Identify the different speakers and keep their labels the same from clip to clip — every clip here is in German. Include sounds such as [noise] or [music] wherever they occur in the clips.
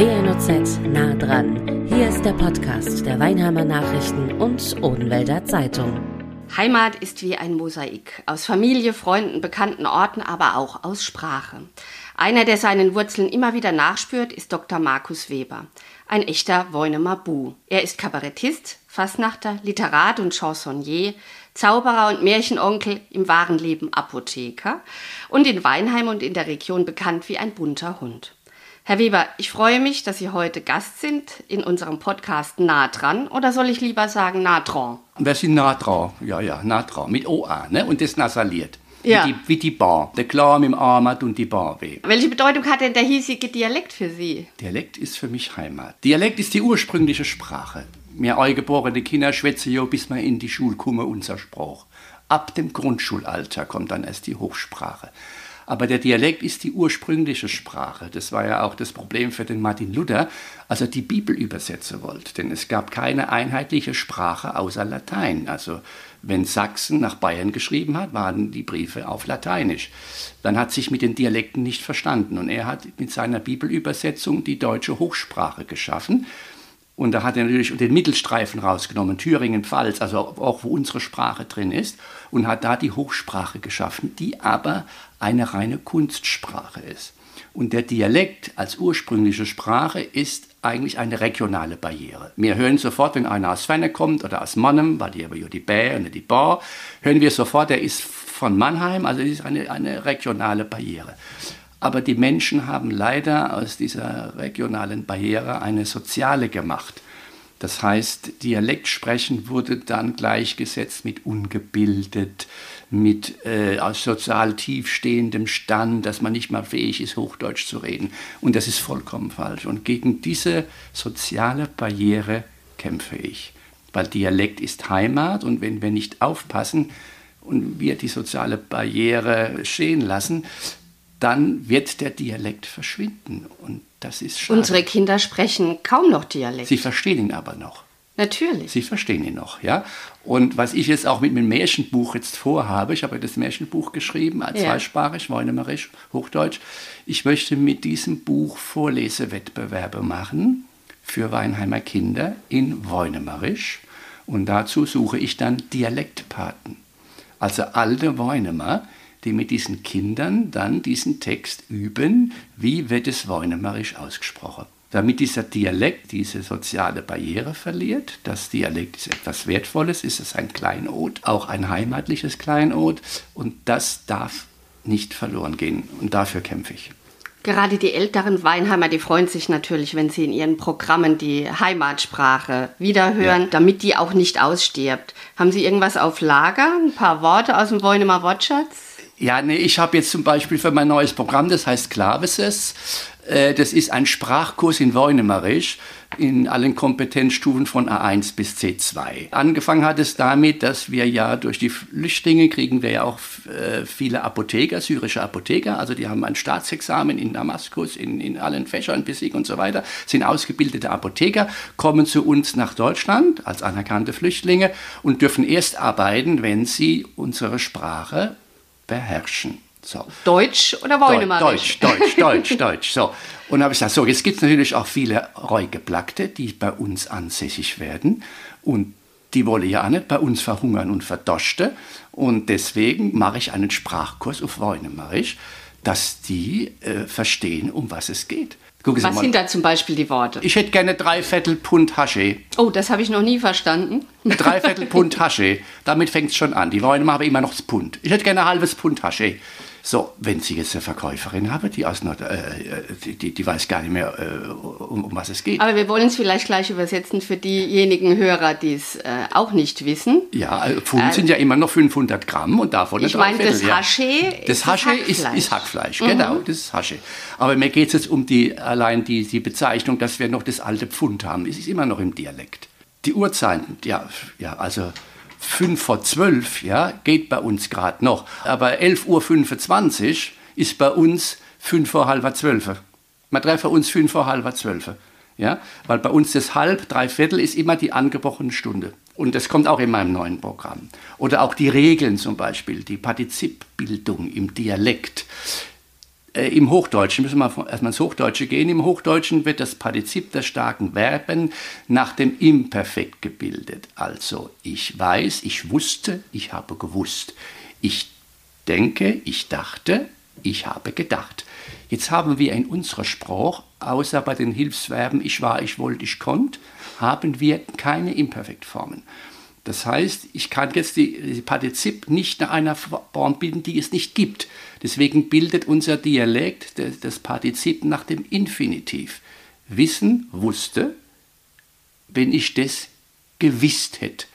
Speaker 1: WNOZ nah dran. Hier ist der Podcast der Weinheimer Nachrichten und Odenwälder Zeitung.
Speaker 2: Heimat ist wie ein Mosaik aus Familie, Freunden, bekannten Orten, aber auch aus Sprache. Einer, der seinen Wurzeln immer wieder nachspürt, ist Dr. Markus Weber, ein echter Woinemer Bu. Er ist Kabarettist, Fassnachter, Literat und Chansonnier, Zauberer und Märchenonkel, im wahren Leben Apotheker und in Weinheim und in der Region bekannt wie ein bunter Hund. Herr Weber, ich freue mich, dass Sie heute Gast sind in unserem Podcast Nah dran oder soll ich lieber sagen Nah dran?
Speaker 3: Wir sind nah dran, ja, ja, nah dran, mit OA, ne? Und das nasaliert.
Speaker 2: Ja.
Speaker 3: Wie, die, wie die Bar. Der Klar mit dem Armat und die Bar weh.
Speaker 2: Welche Bedeutung hat denn der hiesige Dialekt für Sie?
Speaker 3: Dialekt ist für mich Heimat. Dialekt ist die ursprüngliche Sprache. Wir eingeborene Kinder schwätzen ja, bis wir in die Schule kommen, unser Spruch. Ab dem Grundschulalter kommt dann erst die Hochsprache. Aber der Dialekt ist die ursprüngliche Sprache. Das war ja auch das Problem für den Martin Luther, als er die Bibel übersetzen wollte. Denn es gab keine einheitliche Sprache außer Latein. Also wenn Sachsen nach Bayern geschrieben hat, waren die Briefe auf Lateinisch. Dann hat sich mit den Dialekten nicht verstanden. Und er hat mit seiner Bibelübersetzung die deutsche Hochsprache geschaffen. Und da hat er natürlich den Mittelstreifen rausgenommen, Thüringen, Pfalz, also auch wo unsere Sprache drin ist, und hat da die Hochsprache geschaffen, die aber eine reine Kunstsprache ist. Und der Dialekt als ursprüngliche Sprache ist eigentlich eine regionale Barriere. Wir hören sofort, wenn einer aus Fenne kommt oder aus Mannem, weil die aber ja die Bä und die Bar, hören wir sofort, der ist von Mannheim, also es ist eine, eine regionale Barriere. Aber die Menschen haben leider aus dieser regionalen Barriere eine soziale gemacht. Das heißt, Dialekt sprechen wurde dann gleichgesetzt mit ungebildet, mit äh, sozial tiefstehendem Stand, dass man nicht mal fähig ist, Hochdeutsch zu reden. Und das ist vollkommen falsch. Und gegen diese soziale Barriere kämpfe ich. Weil Dialekt ist Heimat und wenn wir nicht aufpassen und wir die soziale Barriere stehen lassen, dann wird der Dialekt verschwinden. Und das ist schade.
Speaker 2: Unsere Kinder sprechen kaum noch Dialekt.
Speaker 3: Sie verstehen ihn aber noch.
Speaker 2: Natürlich.
Speaker 3: Sie verstehen ihn noch, ja. Und was ich jetzt auch mit dem Märchenbuch jetzt vorhabe, ich habe das Märchenbuch geschrieben, als
Speaker 2: Ja.
Speaker 3: zweisprachig, Weinimerisch, Hochdeutsch. Ich möchte mit diesem Buch Vorlesewettbewerbe machen für Weinheimer Kinder in Weinimerisch. Und dazu suche ich dann Dialektpaten. Also alte Weinemer, die mit diesen Kindern dann diesen Text üben, wie wird es Weinimerisch ausgesprochen. Damit dieser Dialekt diese soziale Barriere verliert, das Dialekt ist etwas Wertvolles, ist es ein Kleinod, auch ein heimatliches Kleinod und das darf nicht verloren gehen und dafür kämpfe ich.
Speaker 2: Gerade die älteren Weinheimer, die freuen sich natürlich, wenn sie in ihren Programmen die Heimatsprache wiederhören,
Speaker 3: Ja.
Speaker 2: damit die auch nicht ausstirbt. Haben Sie irgendwas auf Lager? Ein paar Worte aus dem Woinemer Wortschatz?
Speaker 3: Ja, nee, ich habe jetzt zum Beispiel für mein neues Programm, das heißt Klaveses, äh, das ist ein Sprachkurs in Weunemarisch in allen Kompetenzstufen von A1 bis C2. Angefangen hat es damit, dass wir ja durch die Flüchtlinge kriegen wir ja auch äh, viele Apotheker, syrische Apotheker, also die haben ein Staatsexamen in Damaskus, in, in allen Fächern, Physik und so weiter, sind ausgebildete Apotheker, kommen zu uns nach Deutschland als anerkannte Flüchtlinge und dürfen erst arbeiten, wenn sie unsere Sprache beherrschen. So.
Speaker 2: Deutsch oder Woinemarisch?
Speaker 3: Deutsch, Deutsch, [laughs] Deutsch, Deutsch. So. Und habe ich gesagt, so, jetzt gibt es natürlich auch viele Reugeplackte, die bei uns ansässig werden. Und die wollen ja auch nicht bei uns verhungern und verdosten. Und deswegen mache ich einen Sprachkurs auf Weunemarisch, dass die äh, verstehen, um was es geht. Gucken
Speaker 2: Was sind da zum Beispiel die Worte?
Speaker 3: Ich hätte gerne drei Viertel Pfund Hasche.
Speaker 2: Oh, das habe ich noch nie verstanden.
Speaker 3: Drei Viertel Pfund [laughs] Hasche. Damit fängt es schon an. Die wollen aber immer noch das Pfund. Ich hätte gerne ein halbes Pfund Hasche. So, wenn Sie jetzt eine Verkäuferin haben, die, aus Nord äh, die, die, die weiß gar nicht mehr, äh, um, um was es geht.
Speaker 2: Aber wir wollen es vielleicht gleich übersetzen für diejenigen Hörer, die es äh, auch nicht wissen.
Speaker 3: Ja, äh, Pfund sind ja immer noch 500 Gramm und davon
Speaker 2: Ich
Speaker 3: eine
Speaker 2: meine, das
Speaker 3: Dreiviertel, ja. Das
Speaker 2: ist
Speaker 3: Hasche
Speaker 2: das
Speaker 3: ist,
Speaker 2: Hackfleisch.
Speaker 3: ist Hackfleisch, genau, das ist Hasche. Aber mir geht es jetzt um die, allein die, die Bezeichnung, dass wir noch das alte Pfund haben. Es ist immer noch im Dialekt. Die Uhrzeiten, ja, ja also 5 vor 12, ja, geht bei uns gerade noch. Aber 11.25 Uhr ist bei uns 5 vor halber 12. Wir treffen uns 5 vor halber 12. Ja, weil bei uns das halb, drei Viertel ist immer die angebrochene Stunde. Und das kommt auch in meinem neuen Programm. Oder auch die Regeln zum Beispiel, die Partizipbildung im Dialekt. Äh, Im Hochdeutschen müssen wir erstmal ins Hochdeutsche gehen. Im Hochdeutschen wird das Partizip der starken Verben nach dem Imperfekt gebildet. Also ich weiß, ich wusste, ich habe gewusst. Ich denke, ich dachte, ich habe gedacht. Jetzt haben wir in unserer Sprache, außer bei den Hilfsverben ich war, ich wollte, ich konnte, haben wir keine Imperfektformen. Das heißt, ich kann jetzt die, die Partizip nicht nach einer Form bilden, die es nicht gibt. Deswegen bildet unser Dialekt das Partizip nach dem Infinitiv. Wissen, wusste, wenn ich das gewisst hätte.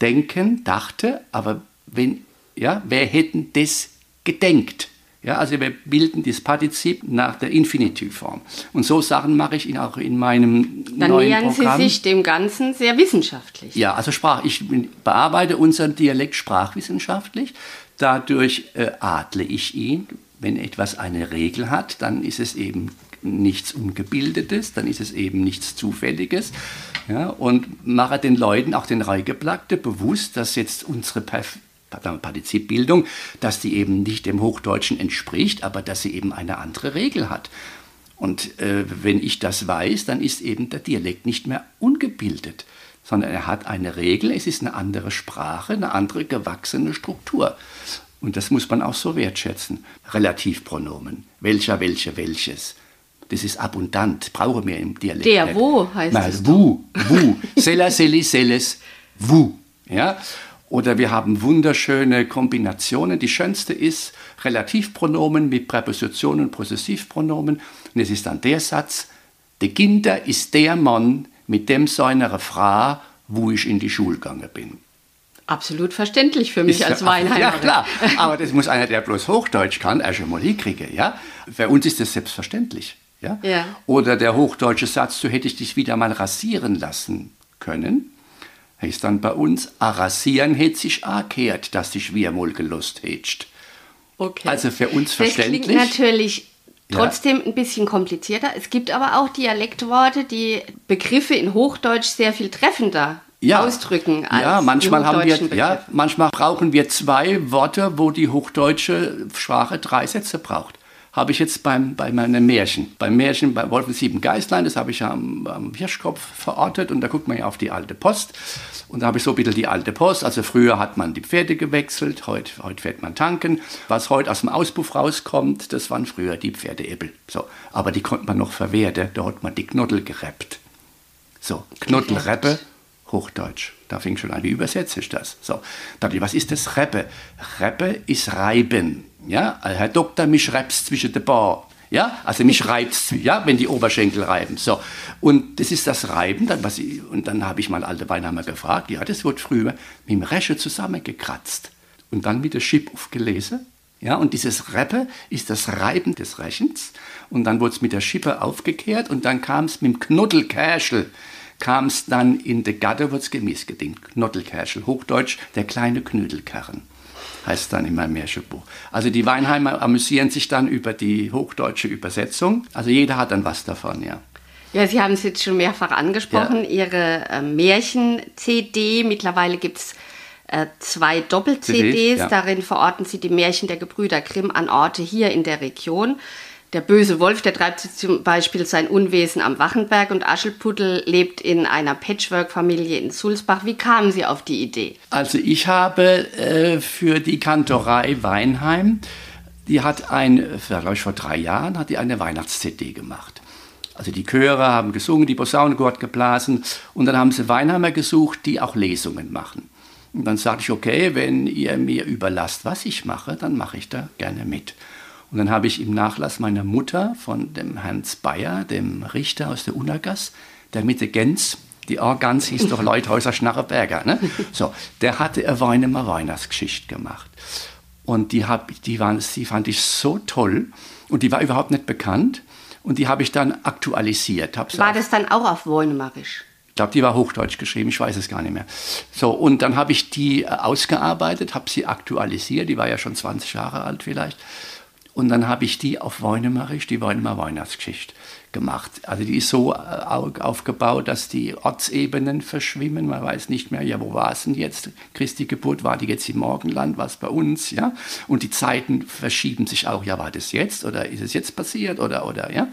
Speaker 3: Denken, dachte, aber wenn, ja, wer hätten das gedenkt? Ja, also wir bilden das Partizip nach der Infinitivform. Und so Sachen mache ich auch in meinem
Speaker 2: Dann
Speaker 3: neuen
Speaker 2: nähern
Speaker 3: Programm.
Speaker 2: Sie sich dem Ganzen sehr wissenschaftlich.
Speaker 3: Ja, also Sprach. Ich bearbeite unseren Dialekt sprachwissenschaftlich. Dadurch äh, adle ich ihn. Wenn etwas eine Regel hat, dann ist es eben nichts Ungebildetes, dann ist es eben nichts Zufälliges. Ja, und mache den Leuten, auch den Reigeplackte, bewusst, dass jetzt unsere Perf Partizipbildung, dass die eben nicht dem Hochdeutschen entspricht, aber dass sie eben eine andere Regel hat. Und äh, wenn ich das weiß, dann ist eben der Dialekt nicht mehr ungebildet, sondern er hat eine Regel, es ist eine andere Sprache, eine andere gewachsene Struktur. Und das muss man auch so wertschätzen. Relativpronomen. Welcher, welche, welches. Das ist abundant, brauchen wir im Dialekt.
Speaker 2: Der, wo heißt
Speaker 3: Nein,
Speaker 2: es
Speaker 3: Wu, Wu. Sella, selli, selles, Wu. Ja? Oder wir haben wunderschöne Kombinationen. Die schönste ist Relativpronomen mit Präpositionen und Possessivpronomen. Und es ist dann der Satz, der Kinder ist der Mann, mit dem seiner Frau, wo ich in die Schule gegangen bin.
Speaker 2: Absolut verständlich für mich
Speaker 3: Ist
Speaker 2: als Weinheimerin.
Speaker 3: Ja, [laughs] klar. Aber das muss einer, der bloß Hochdeutsch kann, erst einmal hinkriegen. Ja? Für uns ist das selbstverständlich. Ja?
Speaker 2: Ja.
Speaker 3: Oder der hochdeutsche Satz, du hättest dich wieder mal rasieren lassen können, heißt dann bei uns, a rasieren hätt sich a kehrt, dass dich wir mal gelost hättest.
Speaker 2: Okay.
Speaker 3: Also für uns
Speaker 2: Das klingt
Speaker 3: verständlich.
Speaker 2: natürlich
Speaker 3: Ja.
Speaker 2: trotzdem ein bisschen komplizierter. Es gibt aber auch Dialektworte, die Begriffe in Hochdeutsch sehr viel treffender ausdrücken als
Speaker 3: ja, manchmal haben wir, ja, manchmal brauchen wir zwei Worte, wo die hochdeutsche Sprache drei Sätze braucht. Habe ich jetzt beim, bei meinem Märchen. Beim Märchen bei Wolfen Sieben Geistlein, das habe ich am, am Hirschkopf verortet und da guckt man ja auf die alte Post. Und da habe ich so ein bisschen die alte Post. Also früher hat man die Pferde gewechselt, heute, heute fährt man tanken. Was heute aus dem Auspuff rauskommt, das waren früher die Pferdeäppel. So. Aber die konnte man noch verwerten, da hat man die Knoddel gereppt. So, Knuddelreppe, Hochdeutsch. Da fing schon an, wie übersetze ich das? So, dann, was ist das Reppe? Reppe ist Reiben. Ja, Herr Doktor, mich reibt's zwischen den Bar. Ja, also mich reibt's, ja, wenn die Oberschenkel reiben. So, und das ist das Reiben. Dann, was ich, und dann habe ich mal alte Weinheimer gefragt, ja, das wird früher mit dem Resche zusammengekratzt und dann mit der Chip aufgelesen. Ja, und dieses Reppe ist das Reiben des Rechens. Und dann wurde es mit der Schippe aufgekehrt und dann kam es mit dem Knuddelkerschel, kam es dann in der Gatte, wurde es gemäß gedingt. Knuddelkerschel, Hochdeutsch, der kleine Knödelkern, heißt dann in meinem Märchenbuch. Also die Weinheimer amüsieren sich dann über die hochdeutsche Übersetzung. Also jeder hat dann was davon, ja.
Speaker 2: Ja, Sie haben es jetzt schon mehrfach angesprochen, Ihre äh, Märchen-CD. Mittlerweile gibt es äh, zwei Doppel-CDs.
Speaker 3: CDs, ja.
Speaker 2: Darin verorten Sie die Märchen der Gebrüder Grimm an Orte hier in der Region. Der böse Wolf, der treibt zum Beispiel sein Unwesen am Wachenberg und Aschelputtel lebt in einer Patchwork-Familie in Sulzbach. Wie kamen Sie auf die Idee?
Speaker 3: Also ich habe äh, für die Kantorei Weinheim, die hat ein, glaube ich vor drei Jahren, hat die eine Weihnachts-CD gemacht. Also die Chöre haben gesungen, die Posaunenchor hat geblasen und dann haben sie Weinheimer gesucht, die auch Lesungen machen. Und dann sagte ich, okay, wenn ihr mir überlasst, was ich mache, dann mache ich da gerne mit. Und dann habe ich im Nachlass meiner Mutter von dem Hans Bayer, dem Richter aus der Unagas, der mit der Gens, die Organs hieß doch Leuthäuser Schnarreberger, ne? So, der hatte eine Weinemer Weihnachtsgeschichte gemacht. Und die, hab, die, waren, die fand ich so toll und die war überhaupt nicht bekannt. Und die habe ich dann aktualisiert. Hab sie
Speaker 2: War das dann auch auf Wollnemarisch?
Speaker 3: ich glaube, die war Hochdeutsch geschrieben, ich weiß es gar nicht mehr. So, und dann habe ich die äh, ausgearbeitet, habe sie aktualisiert, die war ja schon 20 Jahre alt vielleicht. Und dann habe ich die auf Weunemarisch, die Weunemer Weihnachtsgeschichte gemacht. Also die ist so äh, aufgebaut, dass die Ortsebenen verschwimmen. Man weiß nicht mehr, ja, wo war es denn jetzt? Christi Geburt, war die jetzt im Morgenland, war es bei uns, ja? Und die Zeiten verschieben sich auch, ja, war das jetzt oder ist es jetzt passiert oder, oder, ja?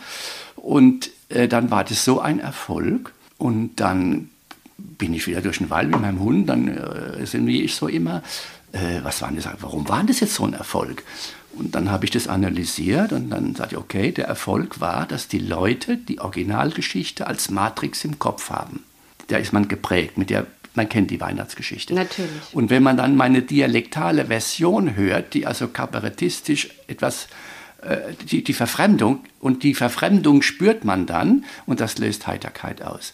Speaker 3: Und äh, dann war das so ein Erfolg und dann bin ich wieder durch den Wald mit meinem Hund, dann äh, sind wie ich so immer, äh, was war das, warum war das jetzt so ein Erfolg? Und dann habe ich das analysiert und dann sagte ich, okay, der Erfolg war, dass die Leute die Originalgeschichte als Matrix im Kopf haben. Da ist man geprägt, mit der man kennt die Weihnachtsgeschichte.
Speaker 2: Natürlich.
Speaker 3: Und wenn man dann meine dialektale Version hört, die also kabarettistisch etwas, äh, die, die Verfremdung, und die Verfremdung spürt man dann und das löst Heiterkeit aus.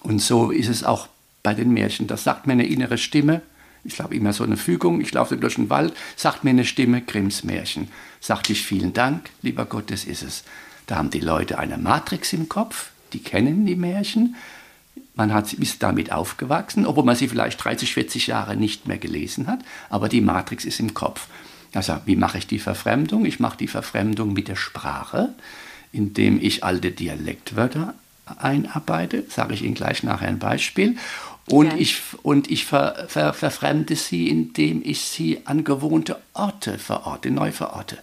Speaker 3: Und so ist es auch bei den Märchen. Das sagt mir eine innere Stimme, ich glaube immer so eine Fügung, ich laufe durch den Wald, sagt mir eine Stimme, Grimms Märchen. Sagte ich vielen Dank, lieber Gott, das ist es. Da haben die Leute eine Matrix im Kopf, die kennen die Märchen. Man hat, ist damit aufgewachsen, obwohl man sie vielleicht 30, 40 Jahre nicht mehr gelesen hat, aber die Matrix ist im Kopf. Also, wie mache ich die Verfremdung? Ich mache die Verfremdung mit der Sprache, indem ich alte Dialektwörter einarbeite. Sage ich Ihnen gleich nachher ein Beispiel. Und ja. ich, und ich ver, ver, verfremde sie, indem ich sie an gewohnte Orte verorte, neu verorte.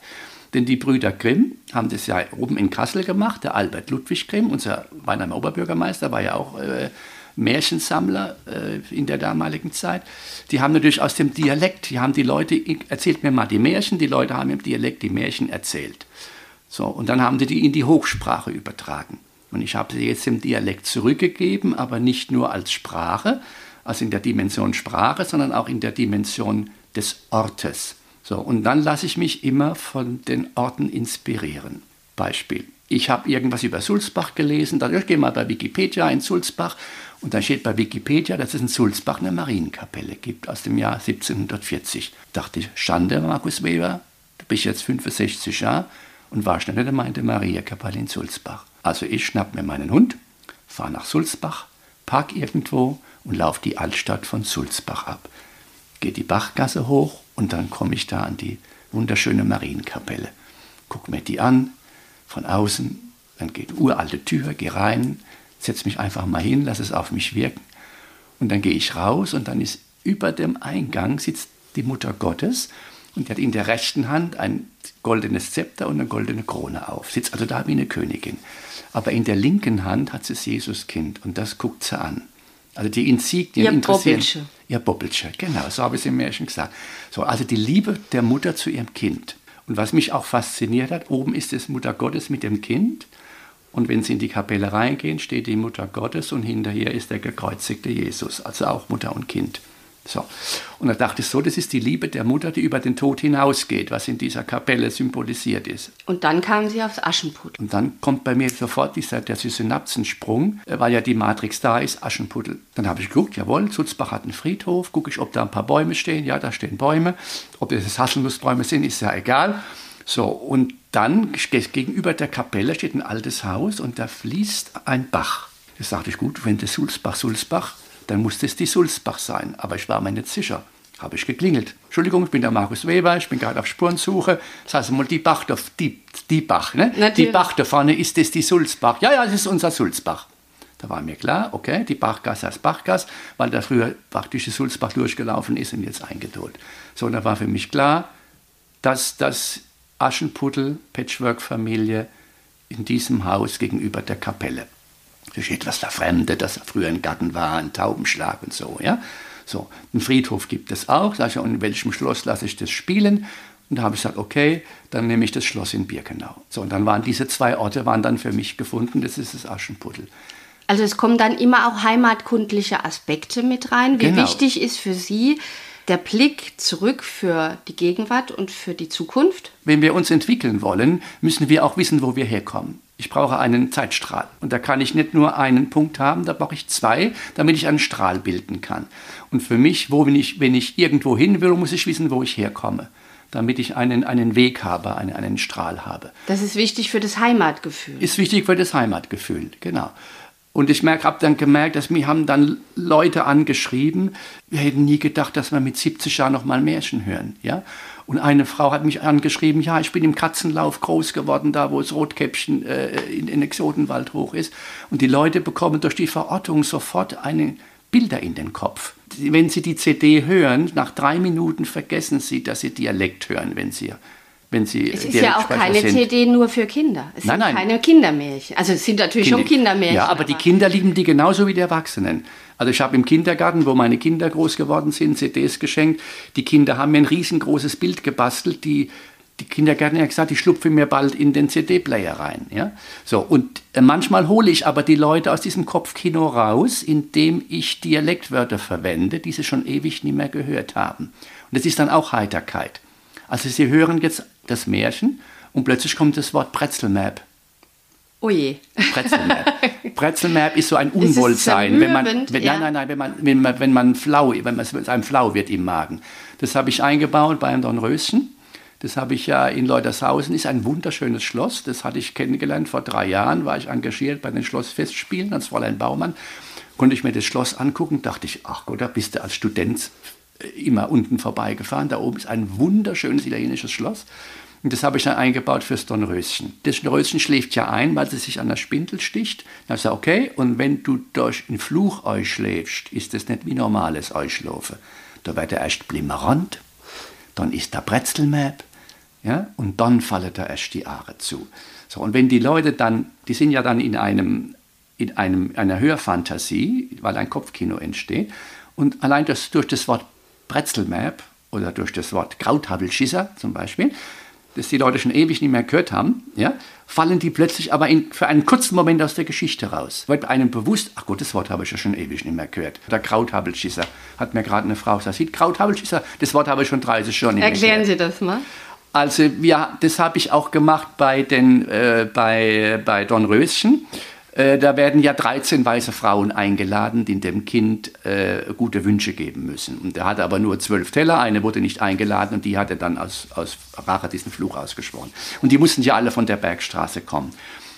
Speaker 3: Denn die Brüder Grimm haben das ja oben in Kassel gemacht. Der Albert Ludwig Grimm, unser Weinheimer Oberbürgermeister, war ja auch äh, Märchensammler äh, in der damaligen Zeit. Die haben natürlich aus dem Dialekt, die haben die Leute, erzählt mir mal die Märchen, die Leute haben im Dialekt die Märchen erzählt. So, und dann haben die die in die Hochsprache übertragen. Und ich habe sie jetzt im Dialekt zurückgegeben, aber nicht nur als Sprache, also in der Dimension Sprache, sondern auch in der Dimension des Ortes. So, und dann lasse ich mich immer von den Orten inspirieren. Beispiel. Ich habe irgendwas über Sulzbach gelesen, dann ich gehe mal bei Wikipedia in Sulzbach und da steht bei Wikipedia, dass es in Sulzbach eine Marienkapelle gibt aus dem Jahr 1740. Dachte ich, Schande, Markus Weber, du bist jetzt 65 Jahre und war schnell in der Gemeinde Mariakapelle in Sulzbach. Also ich schnapp mir meinen Hund, fahre nach Sulzbach, park irgendwo und laufe die Altstadt von Sulzbach ab. Gehe die Bachgasse hoch und dann komme ich da an die wunderschöne Marienkapelle. Guck mir die an, von außen, dann geht uralte Tür, gehe rein, setze mich einfach mal hin, lasse es auf mich wirken. Und dann gehe ich raus und dann ist über dem Eingang sitzt die Mutter Gottes und die hat in der rechten Hand ein goldenes Zepter und eine goldene Krone auf. Sitzt also da wie eine Königin aber in der linken Hand hat sie das Jesuskind und das guckt sie an. Also die Insignien
Speaker 2: ihr
Speaker 3: interessieren.
Speaker 2: Bobbelche.
Speaker 3: Ihr Bobbelche, genau, so habe ich es im Märchen gesagt. So, also die Liebe der Mutter zu ihrem Kind. Und was mich auch fasziniert hat, oben ist es Mutter Gottes mit dem Kind. Und wenn Sie in die Kapelle reingehen, steht die Mutter Gottes und hinterher ist der gekreuzigte Jesus, also auch Mutter und Kind. So. Und da dachte ich so, das ist die Liebe der Mutter, die über den Tod hinausgeht, was in dieser Kapelle symbolisiert ist.
Speaker 2: Und dann kam sie aufs Aschenputtel.
Speaker 3: Und dann kommt bei mir sofort dieser, der Synapsensprung, äh, weil ja die Matrix da ist, Aschenputtel. Dann habe ich geguckt, jawohl, Sulzbach hat einen Friedhof, gucke ich, ob da ein paar Bäume stehen. Ja, da stehen Bäume. Ob das Haselnussbäume sind, ist ja egal. So, und dann gegenüber der Kapelle steht ein altes Haus und da fließt ein Bach. Das sagte ich, gut, wenn das Sulzbach, Sulzbach, dann musste es die Sulzbach sein. Aber ich war mir nicht sicher. Habe ich geklingelt. Entschuldigung, ich bin der Markus Weber, ich bin gerade auf Spurensuche. Das heißt mal, die Bach, die, die Bach, ne? Die Bach da vorne, ist das die Sulzbach? Ja, ja, das ist unser Sulzbach. Da war mir klar, okay, die Bachgasse heißt Bachgasse, weil da früher praktisch die Sulzbach durchgelaufen ist und jetzt eingeduldet. So, da war für mich klar, dass das Aschenputtel, Patchwork-Familie in diesem Haus gegenüber der Kapelle das ist etwas Verfremdet, dass früher ein Garten war, ein Taubenschlag und so. Ja? So, einen Friedhof gibt es auch. Sag ich, und in welchem Schloss lasse ich das spielen? Und da habe ich gesagt, okay, dann nehme ich das Schloss in Birkenau. So, und dann waren diese zwei Orte waren dann für mich gefunden. Das ist das Aschenputtel.
Speaker 2: Also es kommen dann immer auch heimatkundliche Aspekte mit rein. Wie genau. wichtig ist für Sie der Blick zurück für die Gegenwart und für die Zukunft?
Speaker 3: Wenn wir uns entwickeln wollen, müssen wir auch wissen, wo wir herkommen. Ich brauche einen Zeitstrahl. Und da kann ich nicht nur einen Punkt haben, da brauche ich zwei, damit ich einen Strahl bilden kann. Und für mich, wo wenn ich, wenn ich irgendwo hin will, muss ich wissen, wo ich herkomme damit ich einen, einen Weg habe, einen, einen Strahl habe.
Speaker 2: Das ist wichtig für das Heimatgefühl.
Speaker 3: Ist wichtig für das Heimatgefühl, genau. Und ich habe dann gemerkt, dass mir haben dann Leute angeschrieben, wir hätten nie gedacht, dass wir mit 70 Jahren noch mal Märchen hören. Ja? Und eine Frau hat mich angeschrieben, ja, ich bin im Katzenlauf groß geworden, da wo das Rotkäppchen äh, in den Exotenwald hoch ist. Und die Leute bekommen durch die Verortung sofort eine Bilder in den Kopf. Wenn sie die CD hören, nach drei Minuten vergessen sie, dass sie Dialekt hören, wenn sie wenn sie
Speaker 2: Es ist ja auch keine
Speaker 3: sind.
Speaker 2: CD nur für Kinder. Es
Speaker 3: nein,
Speaker 2: sind
Speaker 3: nein.
Speaker 2: keine Kindermärchen. Also es sind natürlich
Speaker 3: Kinder,
Speaker 2: schon Kindermärchen.
Speaker 3: Ja, aber die Kinder lieben die genauso wie die Erwachsenen. Also ich habe im Kindergarten, wo meine Kinder groß geworden sind, CDs geschenkt. Die Kinder haben mir ein riesengroßes Bild gebastelt. Die, die Kindergärtner haben gesagt, ich schlupfe mir bald in den CD-Player rein. Ja? So, und äh, manchmal hole ich aber die Leute aus diesem Kopfkino raus, indem ich Dialektwörter verwende, die sie schon ewig nicht mehr gehört haben. Und das ist dann auch Heiterkeit. Also sie hören jetzt das Märchen und plötzlich kommt das Wort Brezelmap.
Speaker 2: Oh je.
Speaker 3: Brezelmap. Brezelmap [laughs] ist so ein Unwohlsein, wenn man, wenn,
Speaker 2: ja.
Speaker 3: nein, nein, nein, wenn man, wenn man, wenn man flau, wenn man, es einem flau wird im Magen. Das habe ich eingebaut beim Dornröschen. Das habe ich ja in Leutershausen, ist ein wunderschönes Schloss. Das hatte ich kennengelernt vor drei Jahren, war ich engagiert bei den Schlossfestspielen als Fräulein Baumann. Konnte ich mir das Schloss angucken, dachte ich, ach Gott, da bist du als Student immer unten vorbeigefahren. Da oben ist ein wunderschönes italienisches Schloss. Und das habe ich dann eingebaut fürs Dornröschen. Das Dornröschen schläft ja ein, weil sie sich an der Spindel sticht. Dann habe ich gesagt, okay, und wenn du durch einen Fluch schläfst, ist das nicht wie normales Euschlafen. Da wird er erst blimmerant, dann ist der Brezelmap, ja, und dann fallen da erst die Aare zu. So, und wenn die Leute dann, die sind ja dann in einem, in einem, einer Hörfantasie, weil ein Kopfkino entsteht, und allein das, durch das Wort Brezelmap oder durch das Wort Krauthabelschisser zum Beispiel, das die Leute schon ewig nicht mehr gehört haben, ja, fallen die plötzlich aber in, für einen kurzen Moment aus der Geschichte raus. Wird einem bewusst, ach Gott, das Wort habe ich ja schon ewig nicht mehr gehört. Der Krauthabelschisser, hat mir gerade eine Frau gesagt, sieht Krauthabelschisser, das Wort habe ich schon 30 Jahre nicht mehr
Speaker 2: Erklären
Speaker 3: gehört.
Speaker 2: Sie das mal.
Speaker 3: Also ja, das habe ich auch gemacht bei, den, äh, bei, bei Dornröschen. Äh, da werden ja 13 weiße Frauen eingeladen, die dem Kind äh, gute Wünsche geben müssen. Und er hatte aber nur zwölf Teller, eine wurde nicht eingeladen und die hat er dann aus, aus Rache diesen Fluch ausgeschworen. Und die mussten ja alle von der Bergstraße kommen.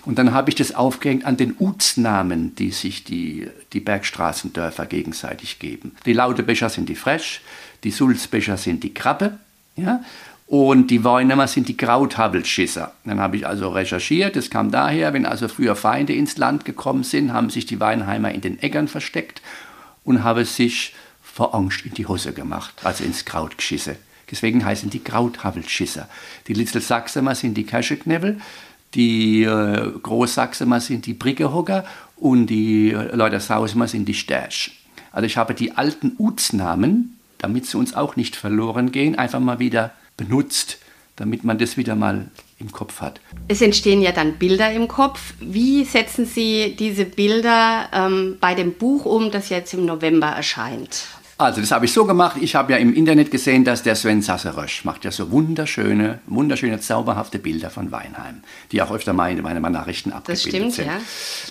Speaker 3: Und dann habe ich das aufgehängt an den Utsnamen, die sich die, die Bergstraßendörfer gegenseitig geben. Die Lautebecher sind die Fresch, die Sulzbecher sind die Krabbe, ja, und die Weinheimer sind die Krauthabelschisser. Dann habe ich also recherchiert, das kam daher, wenn also früher Feinde ins Land gekommen sind, haben sich die Weinheimer in den Äckern versteckt und haben sich vor Angst in die Hose gemacht, also ins Kraut geschissen. Deswegen heißen die Krauthabelschisser. Die Little Sachsemer sind die Kascheknebel, die äh, Großsachsemer sind die Brickehocker und die äh, Leutersausemer sind die Stärsch. Also ich habe die alten Utsnamen, damit sie uns auch nicht verloren gehen, einfach mal wieder benutzt, damit man das wieder mal im Kopf hat.
Speaker 2: Es entstehen ja dann Bilder im Kopf. Wie setzen Sie diese Bilder ähm, bei dem Buch um, das jetzt im November erscheint?
Speaker 3: Also das habe ich so gemacht. Ich habe ja im Internet gesehen, dass der Sven Sasserösch macht ja so wunderschöne, wunderschöne, zauberhafte Bilder von Weinheim, die auch öfter mal in meinen Nachrichten abgebildet
Speaker 2: stimmt,
Speaker 3: sind.
Speaker 2: ja.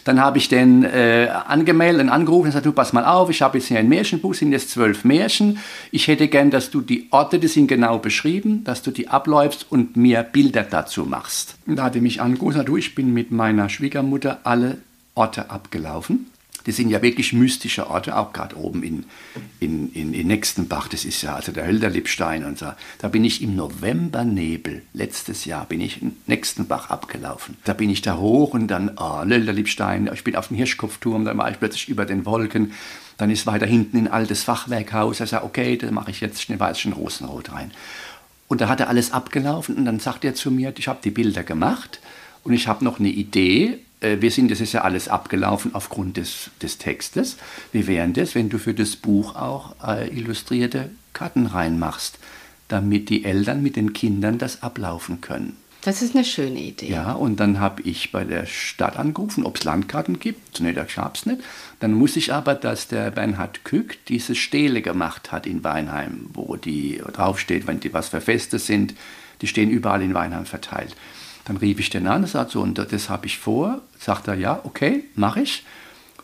Speaker 3: Dann habe ich den äh, angemeldet und angerufen und gesagt, du pass mal auf, ich habe jetzt hier ein Märchenbuch, sind jetzt zwölf Märchen. Ich hätte gern, dass du die Orte, die sind genau beschrieben, dass du die abläufst und mir Bilder dazu machst. Und da hat er mich angerufen und gesagt, du, ich bin mit meiner Schwiegermutter alle Orte abgelaufen. Das sind ja wirklich mystische Orte, auch gerade oben in, in, in, in Nextenbach, das ist ja also der Hölderlippstein und so. Da bin ich im Novembernebel, letztes Jahr, bin ich in Nextenbach abgelaufen. Da bin ich da hoch und dann, oh, Hölderlippstein, ich bin auf dem Hirschkopfturm, dann war ich plötzlich über den Wolken. Dann ist weiter hinten ein altes Fachwerkhaus. Er sagt, okay, da mache ich jetzt Schneeweißchen Rosenrot rein. Und da hat er alles abgelaufen und dann sagt er zu mir, ich habe die Bilder gemacht und ich habe noch eine Idee. Äh, Wir sind, das ist ja alles abgelaufen aufgrund des, des Textes. Wie wären das, wenn du für das Buch auch äh, illustrierte Karten reinmachst, damit die Eltern mit den Kindern das ablaufen können?
Speaker 2: Das ist eine schöne Idee.
Speaker 3: Ja, und dann habe ich bei der Stadt angerufen, ob es Landkarten gibt. Nee, da gab es nicht. Dann muss ich aber, dass der Bernhard Kück diese Stele gemacht hat in Weinheim, wo die draufsteht, wenn die was für Feste sind, die stehen überall in Weinheim verteilt. Dann rief ich den an und sagte so, und das habe ich vor. Sagt er, ja, okay, mache ich.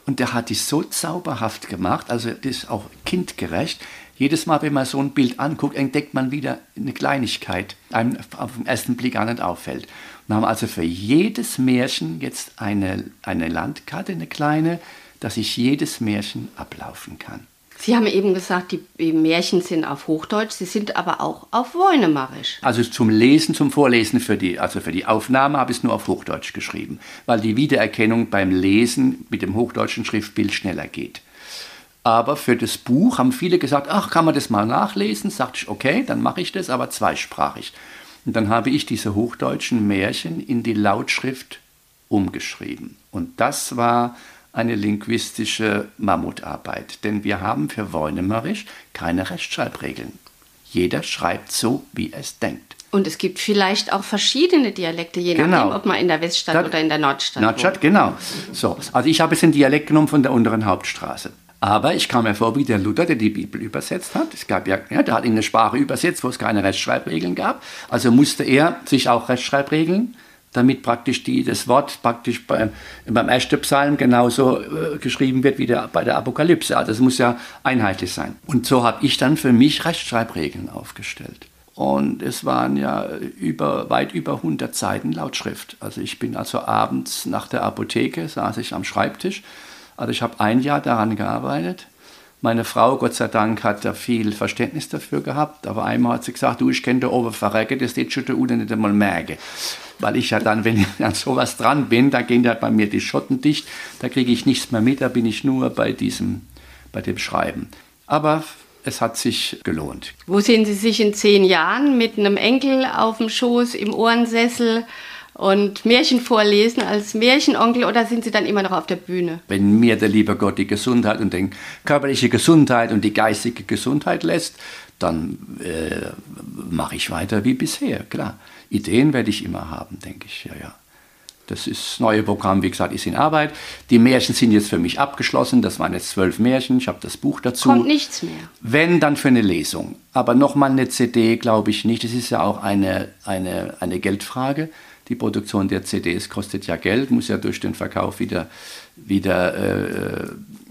Speaker 3: Und der hat die so zauberhaft gemacht, also das ist auch kindgerecht. Jedes Mal, wenn man so ein Bild anguckt, entdeckt man wieder eine Kleinigkeit, einem auf den ersten Blick gar nicht auffällt. Wir haben also für jedes Märchen jetzt eine, eine Landkarte, eine kleine, dass ich jedes Märchen ablaufen kann.
Speaker 2: Sie haben eben gesagt, die Märchen sind auf Hochdeutsch, sie sind aber auch auf Woinemarisch.
Speaker 3: Also zum Lesen, zum Vorlesen, für die, also für die Aufnahme habe ich es nur auf Hochdeutsch geschrieben, weil die Wiedererkennung beim Lesen mit dem hochdeutschen Schriftbild schneller geht. Aber für das Buch haben viele gesagt, ach, kann man das mal nachlesen? Sagte ich, okay, dann mache ich das, aber zweisprachig. Und dann habe ich diese hochdeutschen Märchen in die Lautschrift umgeschrieben. Und das war eine linguistische Mammutarbeit, denn wir haben für Woinemarisch keine Rechtschreibregeln. Jeder schreibt so, wie es denkt.
Speaker 2: Und es gibt vielleicht auch verschiedene Dialekte, je genau. nachdem, ob man in der Weststadt das, oder in der Nordstadt
Speaker 3: Nordstadt, wohnt. genau. So, also ich habe jetzt einen Dialekt genommen von der unteren Hauptstraße. Aber ich kam mir vor wie der Luther, der die Bibel übersetzt hat. Es gab ja, ja, der hat in eine Sprache übersetzt, wo es keine Rechtschreibregeln gab. Also musste er sich auch Rechtschreibregeln damit praktisch die, das Wort praktisch bei, beim ersten Psalm genauso äh, geschrieben wird wie der, bei der Apokalypse. Also es muss ja einheitlich sein. Und so habe ich dann für mich Rechtschreibregeln aufgestellt. Und es waren ja über, weit über 100 Seiten Lautschrift. Also ich bin also abends nach der Apotheke, saß ich am Schreibtisch. Also ich habe ein Jahr daran gearbeitet. Meine Frau, Gott sei Dank, hat da viel Verständnis dafür gehabt. Aber einmal hat sie gesagt, du, ich kenne da oben verrecken, das steht schon da unten nicht einmal merken weil ich ja dann, wenn ich an sowas dran bin, da gehen ja bei mir die Schotten dicht, da kriege ich nichts mehr mit, da bin ich nur bei diesem, bei dem Schreiben. Aber es hat sich gelohnt.
Speaker 2: Wo sehen Sie sich in zehn Jahren mit einem Enkel auf dem Schoß im Ohrensessel? Und Märchen vorlesen als Märchenonkel oder sind Sie dann immer noch auf der Bühne?
Speaker 3: Wenn mir der liebe Gott die Gesundheit und die körperliche Gesundheit und die geistige Gesundheit lässt, dann äh, mache ich weiter wie bisher, klar. Ideen werde ich immer haben, denke ich, ja, ja. Das ist das neue Programm, wie gesagt, ist in Arbeit. Die Märchen sind jetzt für mich abgeschlossen. Das waren jetzt zwölf Märchen. Ich habe das Buch dazu.
Speaker 2: Kommt nichts mehr.
Speaker 3: Wenn, dann für eine Lesung. Aber nochmal eine CD glaube ich nicht. Das ist ja auch eine, eine, eine Geldfrage. Die Produktion der CDs kostet ja Geld, muss ja durch den Verkauf wieder, wieder äh,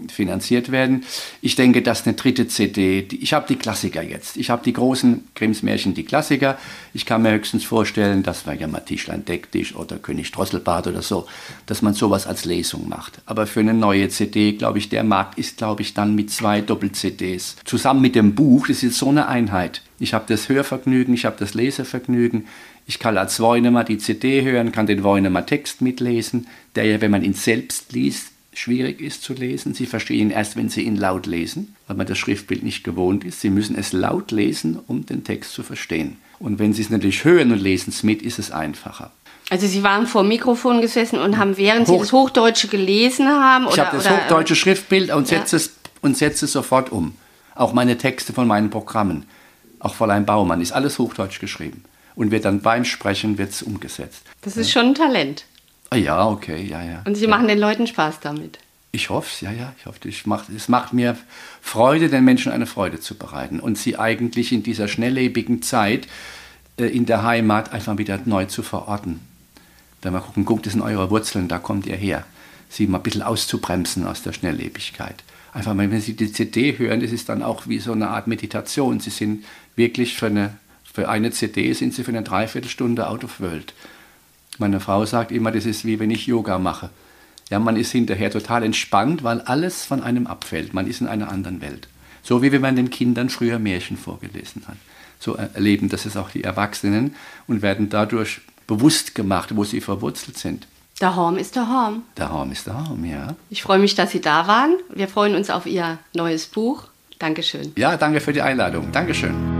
Speaker 3: finanziert werden. Ich denke, dass eine dritte CD, die, ich habe die Klassiker jetzt. Ich habe die großen Grimms Märchen, die Klassiker. Ich kann mir höchstens vorstellen, dass wir ja mal Tischlein deck dich oder König Drosselbart oder so, dass man sowas als Lesung macht. Aber für eine neue CD, glaube ich, der Markt ist, glaube ich, dann mit zwei Doppel-CDs. Zusammen mit dem Buch, das ist so eine Einheit. Ich habe das Hörvergnügen, ich habe das Lesevergnügen. Ich kann als Woinemer die CD hören, kann den Woinemer Text mitlesen, der ja, wenn man ihn selbst liest, schwierig ist zu lesen. Sie verstehen erst, wenn Sie ihn laut lesen, weil man das Schriftbild nicht gewohnt ist. Sie müssen es laut lesen, um den Text zu verstehen. Und wenn Sie es natürlich hören und lesen es mit, ist es einfacher.
Speaker 2: Also Sie waren vor dem Mikrofon gesessen und haben, während Hoch Sie das Hochdeutsche gelesen haben...
Speaker 3: Oder, ich habe das oder, hochdeutsche Schriftbild und setze, ja. es, und setze es sofort um. Auch meine Texte von meinen Programmen. Auch Fräulein Baumann ist alles hochdeutsch geschrieben. Und wird dann beim Sprechen wird's umgesetzt.
Speaker 2: Das ist schon ein Talent.
Speaker 3: Ah, ja, okay, ja, ja.
Speaker 2: Und Sie
Speaker 3: ja.
Speaker 2: machen den Leuten Spaß damit.
Speaker 3: Ich hoffe es, ja, ja. Ich hoffe, ich mach, es macht mir Freude, den Menschen eine Freude zu bereiten und sie eigentlich in dieser schnelllebigen Zeit äh, in der Heimat einfach wieder neu zu verorten. Wenn wir gucken, guckt, das sind eure Wurzeln, da kommt ihr her. Sie mal ein bisschen auszubremsen aus der Schnelllebigkeit. Einfach mal, wenn Sie die CD hören, das ist dann auch wie so eine Art Meditation. Sie sind wirklich für eine, für eine CD sind Sie für eine Dreiviertelstunde out of world. Meine Frau sagt immer, das ist wie wenn ich Yoga mache. Ja, man ist hinterher total entspannt, weil alles von einem abfällt. Man ist in einer anderen Welt. So wie wenn man den Kindern früher Märchen vorgelesen hat. So erleben das es auch die Erwachsenen und werden dadurch bewusst gemacht, wo sie verwurzelt sind.
Speaker 2: Der Horm ist der Horm.
Speaker 3: Der Horm ist der Horm, ja.
Speaker 2: Ich freue mich, dass Sie da waren. Wir freuen uns auf Ihr neues Buch. Dankeschön.
Speaker 3: Ja, danke für die Einladung. Dankeschön.